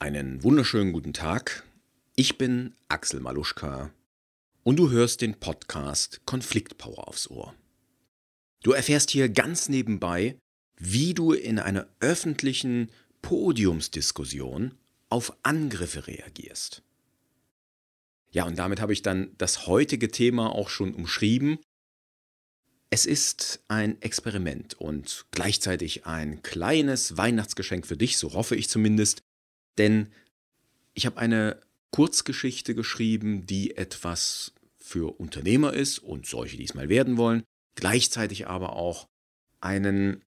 Einen wunderschönen guten Tag. Ich bin Axel Maluschka und du hörst den Podcast Konfliktpower aufs Ohr. Du erfährst hier ganz nebenbei, wie du in einer öffentlichen Podiumsdiskussion auf Angriffe reagierst. Ja, und damit habe ich dann das heutige Thema auch schon umschrieben. Es ist ein Experiment und gleichzeitig ein kleines Weihnachtsgeschenk für dich, so hoffe ich zumindest, denn ich habe eine Kurzgeschichte geschrieben, die etwas für Unternehmer ist und solche, die es mal werden wollen, gleichzeitig aber auch einen,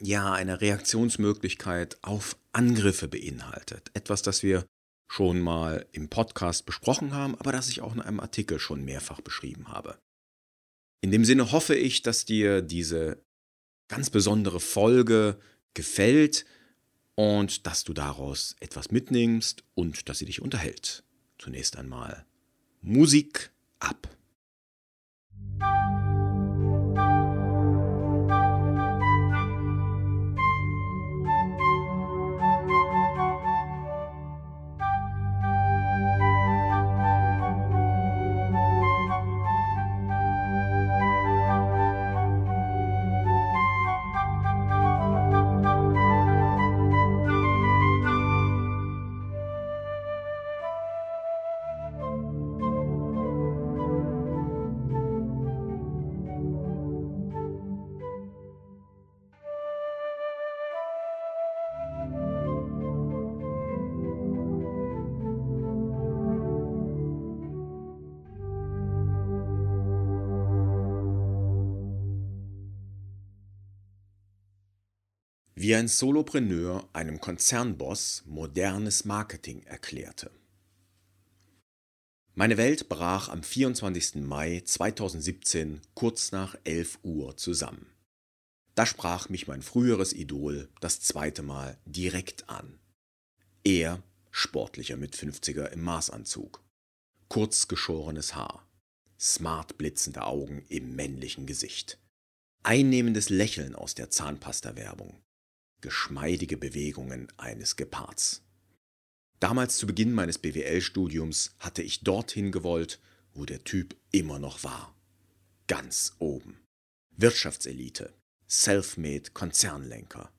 ja, eine Reaktionsmöglichkeit auf Angriffe beinhaltet. Etwas, das wir schon mal im Podcast besprochen haben, aber das ich auch in einem Artikel schon mehrfach beschrieben habe. In dem Sinne hoffe ich, dass dir diese ganz besondere Folge gefällt, und dass du daraus etwas mitnimmst und dass sie dich unterhält. Zunächst einmal Musik ab. Wie ein Solopreneur einem Konzernboss modernes Marketing erklärte. Meine Welt brach am 24. Mai 2017 kurz nach 11 Uhr zusammen. Da sprach mich mein früheres Idol das zweite Mal direkt an. Er, sportlicher Mit-50er im Maßanzug, kurz geschorenes Haar, smart blitzende Augen im männlichen Gesicht, einnehmendes Lächeln aus der Zahnpasta-Werbung, geschmeidige Bewegungen eines Gepards. Damals zu Beginn meines BWL-Studiums hatte ich dorthin gewollt, wo der Typ immer noch war. Ganz oben. Wirtschaftselite, Selfmade Konzernlenker,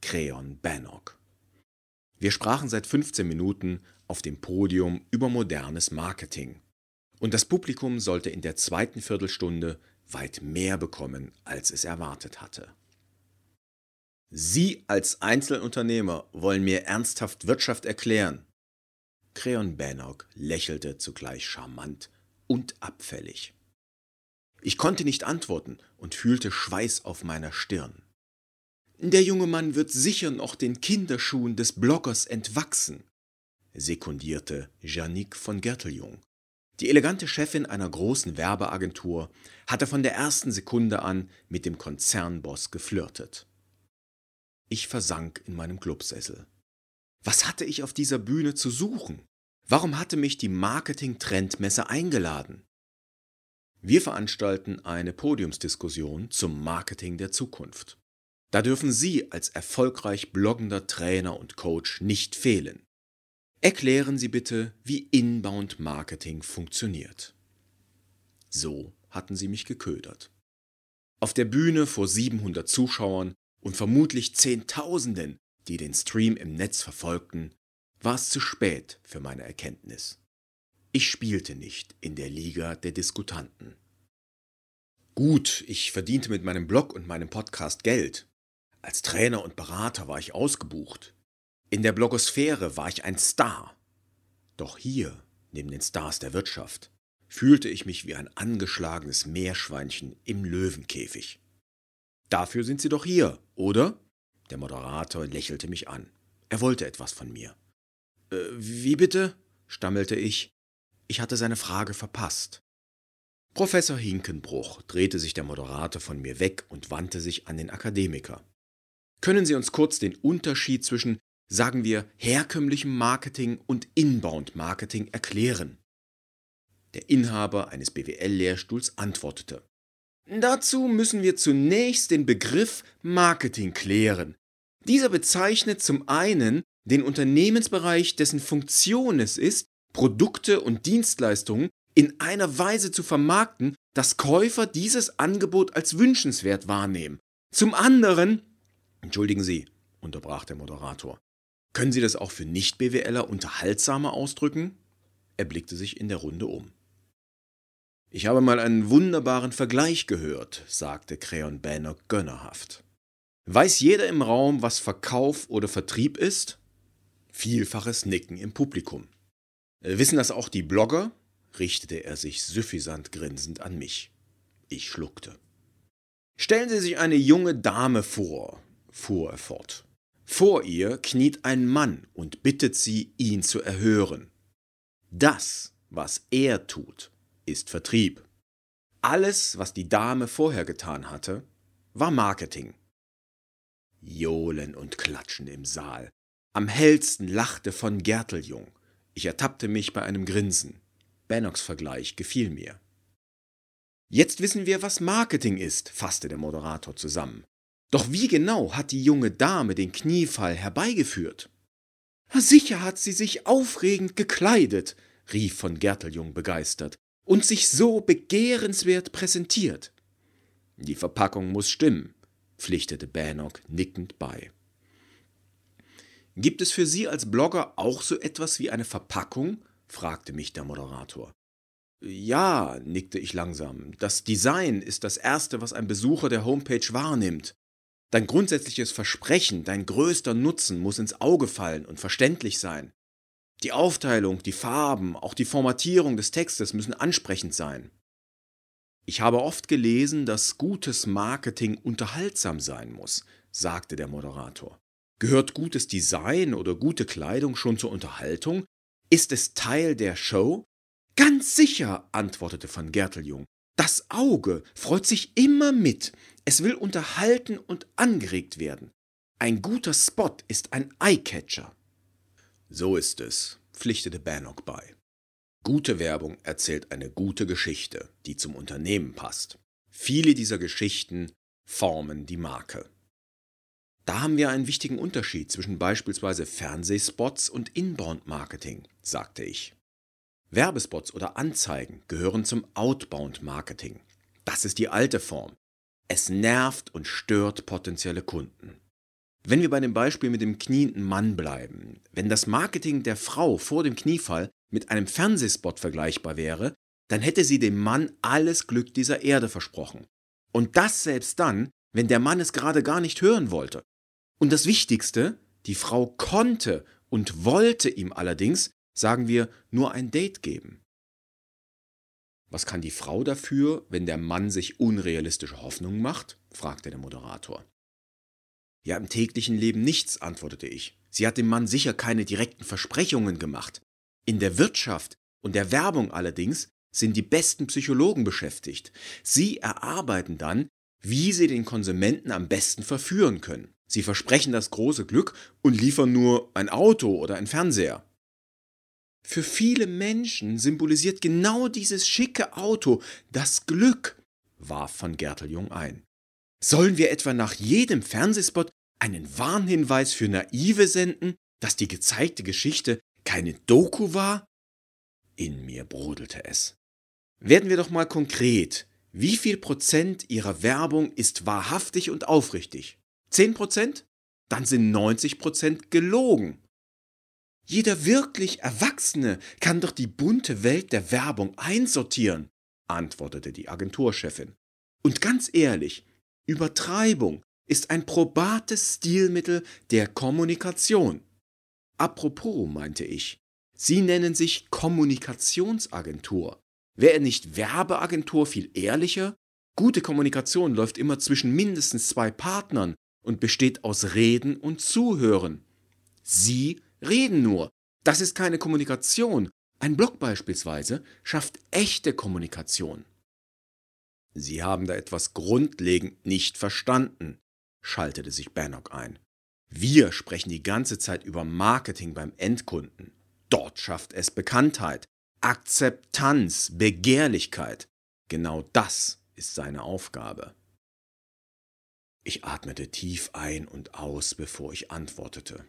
Creon Bannock. Wir sprachen seit 15 Minuten auf dem Podium über modernes Marketing. Und das Publikum sollte in der zweiten Viertelstunde weit mehr bekommen, als es erwartet hatte. Sie als Einzelunternehmer wollen mir ernsthaft Wirtschaft erklären. Creon Bannock lächelte zugleich charmant und abfällig. Ich konnte nicht antworten und fühlte Schweiß auf meiner Stirn. Der junge Mann wird sicher noch den Kinderschuhen des Bloggers entwachsen, sekundierte Janik von Gerteljung. Die elegante Chefin einer großen Werbeagentur hatte von der ersten Sekunde an mit dem Konzernboss geflirtet. Ich versank in meinem Clubsessel. Was hatte ich auf dieser Bühne zu suchen? Warum hatte mich die Marketing-Trendmesse eingeladen? Wir veranstalten eine Podiumsdiskussion zum Marketing der Zukunft. Da dürfen Sie als erfolgreich bloggender Trainer und Coach nicht fehlen. Erklären Sie bitte, wie Inbound Marketing funktioniert. So hatten sie mich geködert. Auf der Bühne vor 700 Zuschauern und vermutlich Zehntausenden, die den Stream im Netz verfolgten, war es zu spät für meine Erkenntnis. Ich spielte nicht in der Liga der Diskutanten. Gut, ich verdiente mit meinem Blog und meinem Podcast Geld. Als Trainer und Berater war ich ausgebucht. In der Blogosphäre war ich ein Star. Doch hier, neben den Stars der Wirtschaft, fühlte ich mich wie ein angeschlagenes Meerschweinchen im Löwenkäfig. Dafür sind Sie doch hier, oder? Der Moderator lächelte mich an. Er wollte etwas von mir. Äh, wie bitte? stammelte ich. Ich hatte seine Frage verpasst. Professor Hinkenbruch drehte sich der Moderator von mir weg und wandte sich an den Akademiker. Können Sie uns kurz den Unterschied zwischen, sagen wir, herkömmlichem Marketing und Inbound Marketing erklären? Der Inhaber eines BWL-Lehrstuhls antwortete. Dazu müssen wir zunächst den Begriff Marketing klären. Dieser bezeichnet zum einen den Unternehmensbereich, dessen Funktion es ist, Produkte und Dienstleistungen in einer Weise zu vermarkten, dass Käufer dieses Angebot als wünschenswert wahrnehmen. Zum anderen, entschuldigen Sie, unterbrach der Moderator, können Sie das auch für Nicht-BWLer unterhaltsamer ausdrücken? Er blickte sich in der Runde um. Ich habe mal einen wunderbaren Vergleich gehört, sagte Creon Banner gönnerhaft. Weiß jeder im Raum, was Verkauf oder Vertrieb ist? Vielfaches Nicken im Publikum. Äh, wissen das auch die Blogger? richtete er sich süffisant grinsend an mich. Ich schluckte. Stellen Sie sich eine junge Dame vor, fuhr er fort. Vor ihr kniet ein Mann und bittet sie, ihn zu erhören. Das, was er tut, ist Vertrieb. Alles, was die Dame vorher getan hatte, war Marketing. Johlen und Klatschen im Saal. Am hellsten lachte von Gerteljung. Ich ertappte mich bei einem Grinsen. Bannocks Vergleich gefiel mir. Jetzt wissen wir, was Marketing ist, fasste der Moderator zusammen. Doch wie genau hat die junge Dame den Kniefall herbeigeführt? Sicher hat sie sich aufregend gekleidet, rief von Gerteljung begeistert, und sich so begehrenswert präsentiert. Die Verpackung muss stimmen, pflichtete Bannock nickend bei. Gibt es für Sie als Blogger auch so etwas wie eine Verpackung? fragte mich der Moderator. Ja, nickte ich langsam. Das Design ist das Erste, was ein Besucher der Homepage wahrnimmt. Dein grundsätzliches Versprechen, dein größter Nutzen muss ins Auge fallen und verständlich sein. Die Aufteilung, die Farben, auch die Formatierung des Textes müssen ansprechend sein. Ich habe oft gelesen, dass gutes Marketing unterhaltsam sein muss, sagte der Moderator. Gehört gutes Design oder gute Kleidung schon zur Unterhaltung? Ist es Teil der Show? Ganz sicher, antwortete van Gerteljung. Das Auge freut sich immer mit. Es will unterhalten und angeregt werden. Ein guter Spot ist ein Eyecatcher. So ist es, pflichtete Bannock bei. Gute Werbung erzählt eine gute Geschichte, die zum Unternehmen passt. Viele dieser Geschichten formen die Marke. Da haben wir einen wichtigen Unterschied zwischen beispielsweise Fernsehspots und Inbound-Marketing, sagte ich. Werbespots oder Anzeigen gehören zum Outbound-Marketing. Das ist die alte Form. Es nervt und stört potenzielle Kunden. Wenn wir bei dem Beispiel mit dem knienden Mann bleiben, wenn das Marketing der Frau vor dem Kniefall mit einem Fernsehspot vergleichbar wäre, dann hätte sie dem Mann alles Glück dieser Erde versprochen. Und das selbst dann, wenn der Mann es gerade gar nicht hören wollte. Und das Wichtigste, die Frau konnte und wollte ihm allerdings, sagen wir, nur ein Date geben. Was kann die Frau dafür, wenn der Mann sich unrealistische Hoffnungen macht? fragte der Moderator. Ja, im täglichen Leben nichts, antwortete ich. Sie hat dem Mann sicher keine direkten Versprechungen gemacht. In der Wirtschaft und der Werbung allerdings sind die besten Psychologen beschäftigt. Sie erarbeiten dann, wie sie den Konsumenten am besten verführen können. Sie versprechen das große Glück und liefern nur ein Auto oder ein Fernseher. Für viele Menschen symbolisiert genau dieses schicke Auto das Glück, warf von Gerteljung ein. Sollen wir etwa nach jedem Fernsehspot einen Warnhinweis für Naive senden, dass die gezeigte Geschichte keine Doku war? In mir brodelte es. Werden wir doch mal konkret. Wie viel Prozent Ihrer Werbung ist wahrhaftig und aufrichtig? 10 Prozent? Dann sind 90 Prozent gelogen. Jeder wirklich Erwachsene kann doch die bunte Welt der Werbung einsortieren, antwortete die Agenturchefin. Und ganz ehrlich, Übertreibung ist ein probates Stilmittel der Kommunikation. Apropos, meinte ich, Sie nennen sich Kommunikationsagentur. Wäre nicht Werbeagentur viel ehrlicher? Gute Kommunikation läuft immer zwischen mindestens zwei Partnern und besteht aus Reden und Zuhören. Sie reden nur. Das ist keine Kommunikation. Ein Blog beispielsweise schafft echte Kommunikation. Sie haben da etwas grundlegend nicht verstanden, schaltete sich Bannock ein. Wir sprechen die ganze Zeit über Marketing beim Endkunden. Dort schafft es Bekanntheit, Akzeptanz, Begehrlichkeit. Genau das ist seine Aufgabe. Ich atmete tief ein und aus, bevor ich antwortete.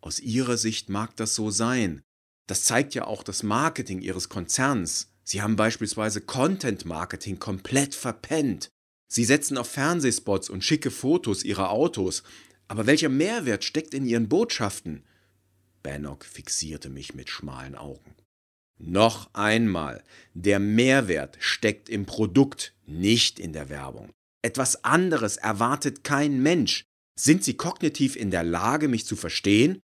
Aus Ihrer Sicht mag das so sein. Das zeigt ja auch das Marketing Ihres Konzerns. Sie haben beispielsweise Content Marketing komplett verpennt. Sie setzen auf Fernsehspots und schicke Fotos Ihrer Autos. Aber welcher Mehrwert steckt in Ihren Botschaften? Bannock fixierte mich mit schmalen Augen. Noch einmal, der Mehrwert steckt im Produkt, nicht in der Werbung. Etwas anderes erwartet kein Mensch. Sind Sie kognitiv in der Lage, mich zu verstehen?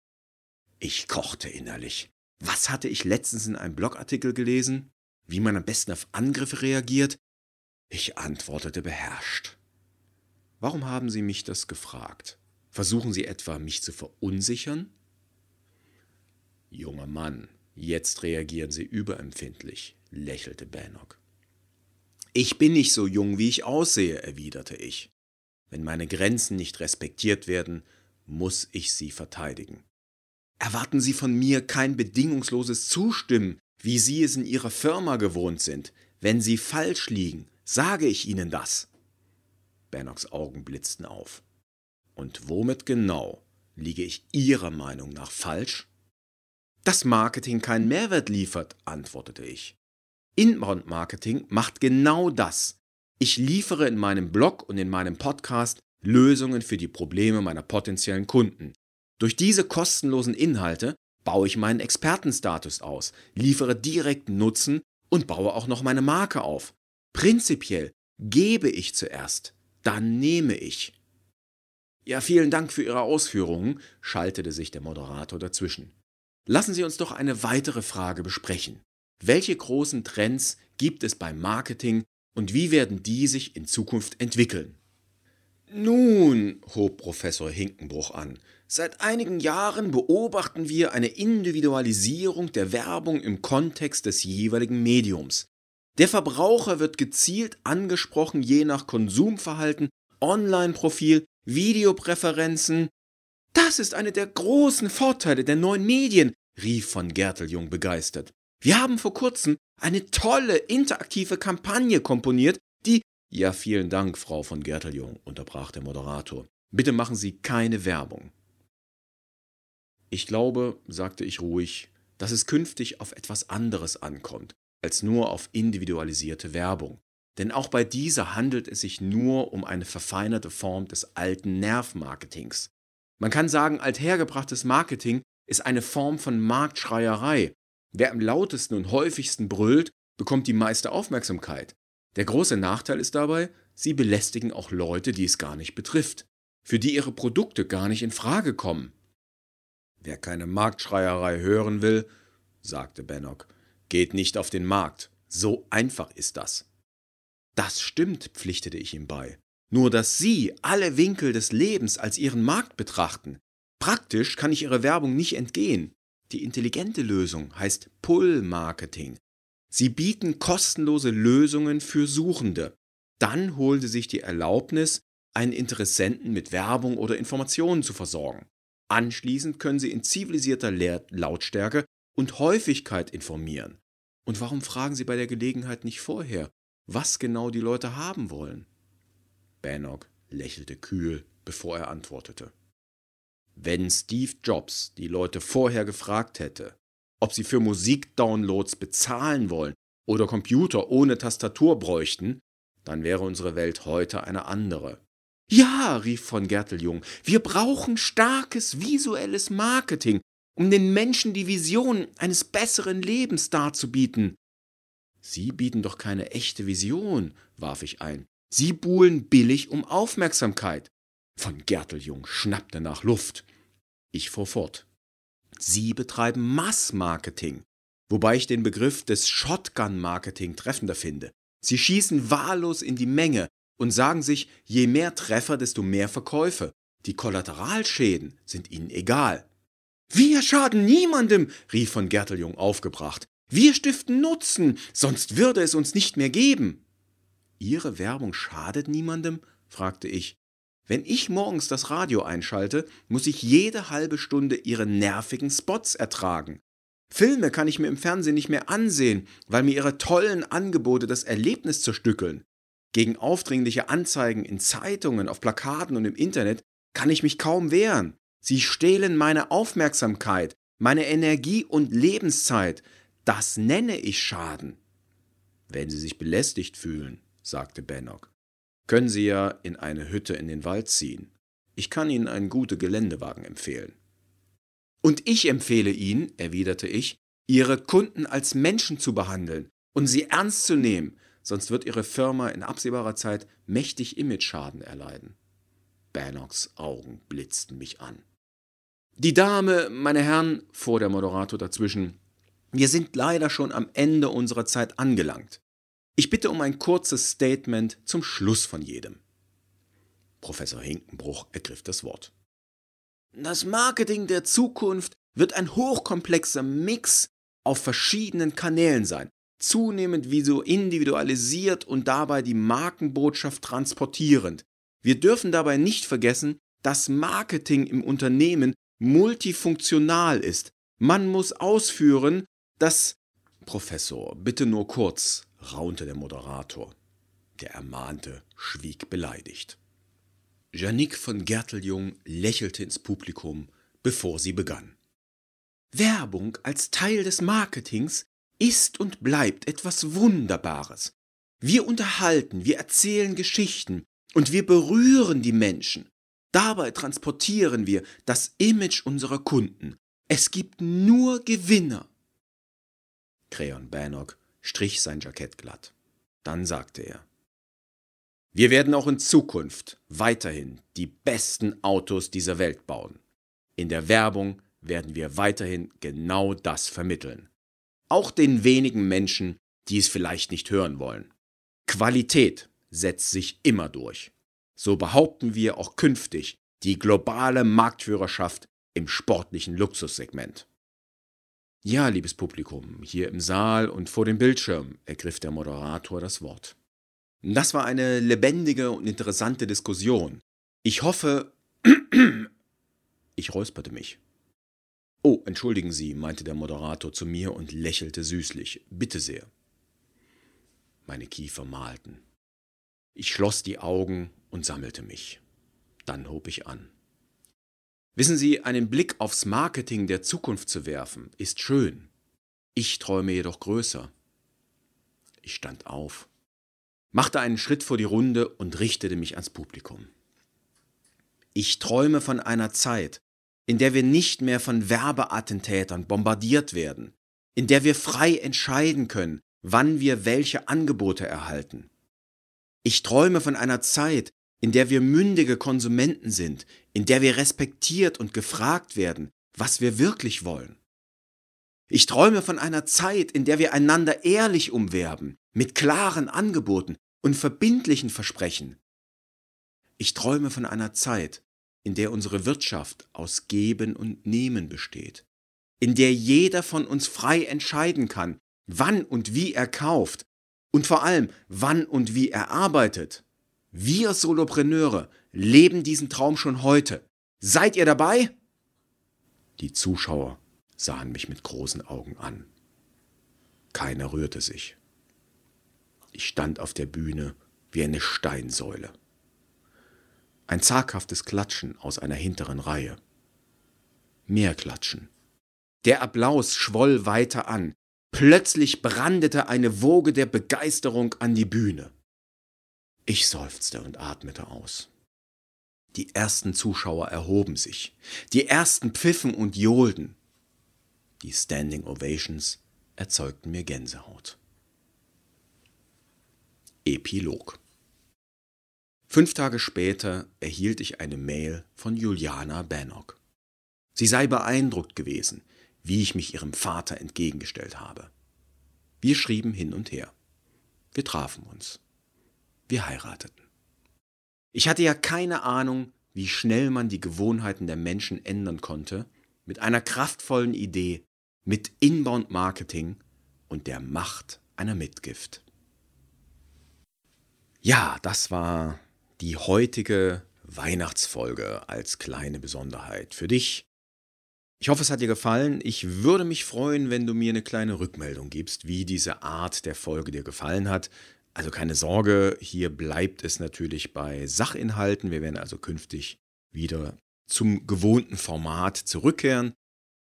Ich kochte innerlich. Was hatte ich letztens in einem Blogartikel gelesen? Wie man am besten auf Angriffe reagiert? Ich antwortete beherrscht. Warum haben Sie mich das gefragt? Versuchen Sie etwa, mich zu verunsichern? Junger Mann, jetzt reagieren Sie überempfindlich, lächelte Bannock. Ich bin nicht so jung, wie ich aussehe, erwiderte ich. Wenn meine Grenzen nicht respektiert werden, muss ich sie verteidigen. Erwarten Sie von mir kein bedingungsloses Zustimmen, wie Sie es in Ihrer Firma gewohnt sind. Wenn Sie falsch liegen, sage ich Ihnen das. Bernocks Augen blitzten auf. Und womit genau liege ich Ihrer Meinung nach falsch? Dass Marketing keinen Mehrwert liefert, antwortete ich. Inbound Marketing macht genau das. Ich liefere in meinem Blog und in meinem Podcast Lösungen für die Probleme meiner potenziellen Kunden. Durch diese kostenlosen Inhalte baue ich meinen Expertenstatus aus, liefere direkten Nutzen und baue auch noch meine Marke auf. Prinzipiell gebe ich zuerst, dann nehme ich. Ja, vielen Dank für Ihre Ausführungen, schaltete sich der Moderator dazwischen. Lassen Sie uns doch eine weitere Frage besprechen. Welche großen Trends gibt es beim Marketing und wie werden die sich in Zukunft entwickeln? Nun, hob Professor Hinkenbruch an, seit einigen Jahren beobachten wir eine Individualisierung der Werbung im Kontext des jeweiligen Mediums. Der Verbraucher wird gezielt angesprochen je nach Konsumverhalten, Online-Profil, Videopräferenzen. Das ist eine der großen Vorteile der neuen Medien, rief von Gerteljung begeistert. Wir haben vor kurzem eine tolle interaktive Kampagne komponiert, die Ja, vielen Dank, Frau von Gerteljung, unterbrach der Moderator. Bitte machen Sie keine Werbung. Ich glaube, sagte ich ruhig, dass es künftig auf etwas anderes ankommt, als nur auf individualisierte Werbung. Denn auch bei dieser handelt es sich nur um eine verfeinerte Form des alten Nervmarketings. Man kann sagen, althergebrachtes Marketing ist eine Form von Marktschreierei, Wer am lautesten und häufigsten brüllt, bekommt die meiste Aufmerksamkeit. Der große Nachteil ist dabei, sie belästigen auch Leute, die es gar nicht betrifft, für die ihre Produkte gar nicht in Frage kommen. Wer keine Marktschreierei hören will, sagte Bannock, geht nicht auf den Markt. So einfach ist das. Das stimmt, pflichtete ich ihm bei. Nur dass Sie alle Winkel des Lebens als Ihren Markt betrachten. Praktisch kann ich Ihrer Werbung nicht entgehen. Die intelligente Lösung heißt Pull-Marketing. Sie bieten kostenlose Lösungen für Suchende. Dann holen Sie sich die Erlaubnis, einen Interessenten mit Werbung oder Informationen zu versorgen. Anschließend können Sie in zivilisierter Lautstärke und Häufigkeit informieren. Und warum fragen Sie bei der Gelegenheit nicht vorher, was genau die Leute haben wollen? Bannock lächelte kühl, bevor er antwortete. Wenn Steve Jobs die Leute vorher gefragt hätte, ob sie für Musikdownloads bezahlen wollen oder Computer ohne Tastatur bräuchten, dann wäre unsere Welt heute eine andere. Ja, rief von Gerteljung, wir brauchen starkes visuelles Marketing, um den Menschen die Vision eines besseren Lebens darzubieten. Sie bieten doch keine echte Vision, warf ich ein. Sie buhlen billig um Aufmerksamkeit. Von Gerteljung schnappte nach Luft. Ich fuhr fort. Sie betreiben Massmarketing, wobei ich den Begriff des Shotgun-Marketing treffender finde. Sie schießen wahllos in die Menge und sagen sich, je mehr Treffer, desto mehr Verkäufe. Die Kollateralschäden sind ihnen egal. Wir schaden niemandem, rief von Gerteljung aufgebracht. Wir stiften Nutzen, sonst würde es uns nicht mehr geben. Ihre Werbung schadet niemandem? fragte ich. Wenn ich morgens das Radio einschalte, muss ich jede halbe Stunde ihre nervigen Spots ertragen. Filme kann ich mir im Fernsehen nicht mehr ansehen, weil mir ihre tollen Angebote das Erlebnis zerstückeln. Gegen aufdringliche Anzeigen in Zeitungen, auf Plakaten und im Internet kann ich mich kaum wehren. Sie stehlen meine Aufmerksamkeit, meine Energie und Lebenszeit. Das nenne ich Schaden. Wenn Sie sich belästigt fühlen, sagte Bennock, können Sie ja in eine Hütte in den Wald ziehen. Ich kann Ihnen einen guten Geländewagen empfehlen. Und ich empfehle Ihnen, erwiderte ich, Ihre Kunden als Menschen zu behandeln und sie ernst zu nehmen, sonst wird Ihre Firma in absehbarer Zeit mächtig Imageschaden erleiden. Bannocks Augen blitzten mich an. Die Dame, meine Herren, fuhr der Moderator dazwischen, wir sind leider schon am Ende unserer Zeit angelangt. Ich bitte um ein kurzes Statement zum Schluss von jedem. Professor Hinkenbruch ergriff das Wort. Das Marketing der Zukunft wird ein hochkomplexer Mix auf verschiedenen Kanälen sein, zunehmend so individualisiert und dabei die Markenbotschaft transportierend. Wir dürfen dabei nicht vergessen, dass Marketing im Unternehmen multifunktional ist. Man muss ausführen, dass Professor, bitte nur kurz, raunte der Moderator. Der Ermahnte schwieg beleidigt. Janik von Gerteljung lächelte ins Publikum, bevor sie begann. Werbung als Teil des Marketings ist und bleibt etwas Wunderbares. Wir unterhalten, wir erzählen Geschichten und wir berühren die Menschen. Dabei transportieren wir das Image unserer Kunden. Es gibt nur Gewinner. Creon Bannock strich sein Jackett glatt. Dann sagte er, wir werden auch in Zukunft weiterhin die besten Autos dieser Welt bauen. In der Werbung werden wir weiterhin genau das vermitteln. Auch den wenigen Menschen, die es vielleicht nicht hören wollen. Qualität setzt sich immer durch. So behaupten wir auch künftig die globale Marktführerschaft im sportlichen Luxussegment. Ja, liebes Publikum, hier im Saal und vor dem Bildschirm ergriff der Moderator das Wort. Das war eine lebendige und interessante Diskussion. Ich hoffe. Ich räusperte mich. Oh, entschuldigen Sie, meinte der Moderator zu mir und lächelte süßlich. Bitte sehr. Meine Kiefer malten. Ich schloss die Augen und sammelte mich. Dann hob ich an. Wissen Sie, einen Blick aufs Marketing der Zukunft zu werfen, ist schön. Ich träume jedoch größer. Ich stand auf machte einen Schritt vor die Runde und richtete mich ans Publikum. Ich träume von einer Zeit, in der wir nicht mehr von Werbeattentätern bombardiert werden, in der wir frei entscheiden können, wann wir welche Angebote erhalten. Ich träume von einer Zeit, in der wir mündige Konsumenten sind, in der wir respektiert und gefragt werden, was wir wirklich wollen. Ich träume von einer Zeit, in der wir einander ehrlich umwerben, mit klaren Angeboten, und verbindlichen Versprechen. Ich träume von einer Zeit, in der unsere Wirtschaft aus Geben und Nehmen besteht, in der jeder von uns frei entscheiden kann, wann und wie er kauft und vor allem, wann und wie er arbeitet. Wir Solopreneure leben diesen Traum schon heute. Seid ihr dabei? Die Zuschauer sahen mich mit großen Augen an. Keiner rührte sich. Ich stand auf der Bühne wie eine Steinsäule. Ein zaghaftes Klatschen aus einer hinteren Reihe. Mehr Klatschen. Der Applaus schwoll weiter an. Plötzlich brandete eine Woge der Begeisterung an die Bühne. Ich seufzte und atmete aus. Die ersten Zuschauer erhoben sich. Die ersten pfiffen und johlten. Die Standing Ovations erzeugten mir Gänsehaut. Epilog Fünf Tage später erhielt ich eine Mail von Juliana Bannock. Sie sei beeindruckt gewesen, wie ich mich ihrem Vater entgegengestellt habe. Wir schrieben hin und her. Wir trafen uns. Wir heirateten. Ich hatte ja keine Ahnung, wie schnell man die Gewohnheiten der Menschen ändern konnte, mit einer kraftvollen Idee, mit Inbound Marketing und der Macht einer Mitgift. Ja, das war die heutige Weihnachtsfolge als kleine Besonderheit für dich. Ich hoffe, es hat dir gefallen. Ich würde mich freuen, wenn du mir eine kleine Rückmeldung gibst, wie diese Art der Folge dir gefallen hat. Also keine Sorge, hier bleibt es natürlich bei Sachinhalten. Wir werden also künftig wieder zum gewohnten Format zurückkehren.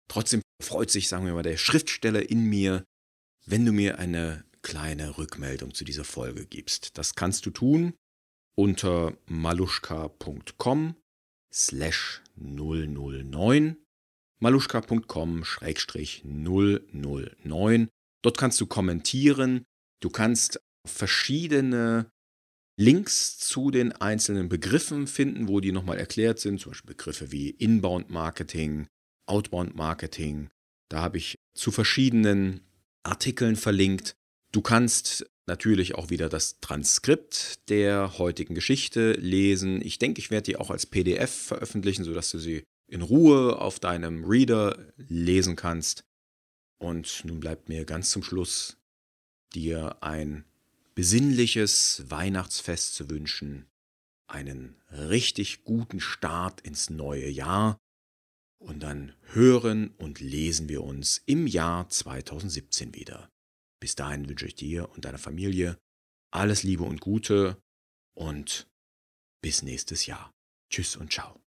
Trotzdem freut sich, sagen wir mal, der Schriftsteller in mir, wenn du mir eine kleine Rückmeldung zu dieser Folge gibst. Das kannst du tun unter maluschka.com slash 009 maluschka.com schrägstrich 009 Dort kannst du kommentieren, du kannst verschiedene Links zu den einzelnen Begriffen finden, wo die nochmal erklärt sind, zum Beispiel Begriffe wie Inbound Marketing, Outbound Marketing. Da habe ich zu verschiedenen Artikeln verlinkt. Du kannst natürlich auch wieder das Transkript der heutigen Geschichte lesen. Ich denke, ich werde die auch als PDF veröffentlichen, sodass du sie in Ruhe auf deinem Reader lesen kannst. Und nun bleibt mir ganz zum Schluss dir ein besinnliches Weihnachtsfest zu wünschen, einen richtig guten Start ins neue Jahr und dann hören und lesen wir uns im Jahr 2017 wieder. Bis dahin wünsche ich dir und deiner Familie alles Liebe und Gute und bis nächstes Jahr. Tschüss und ciao.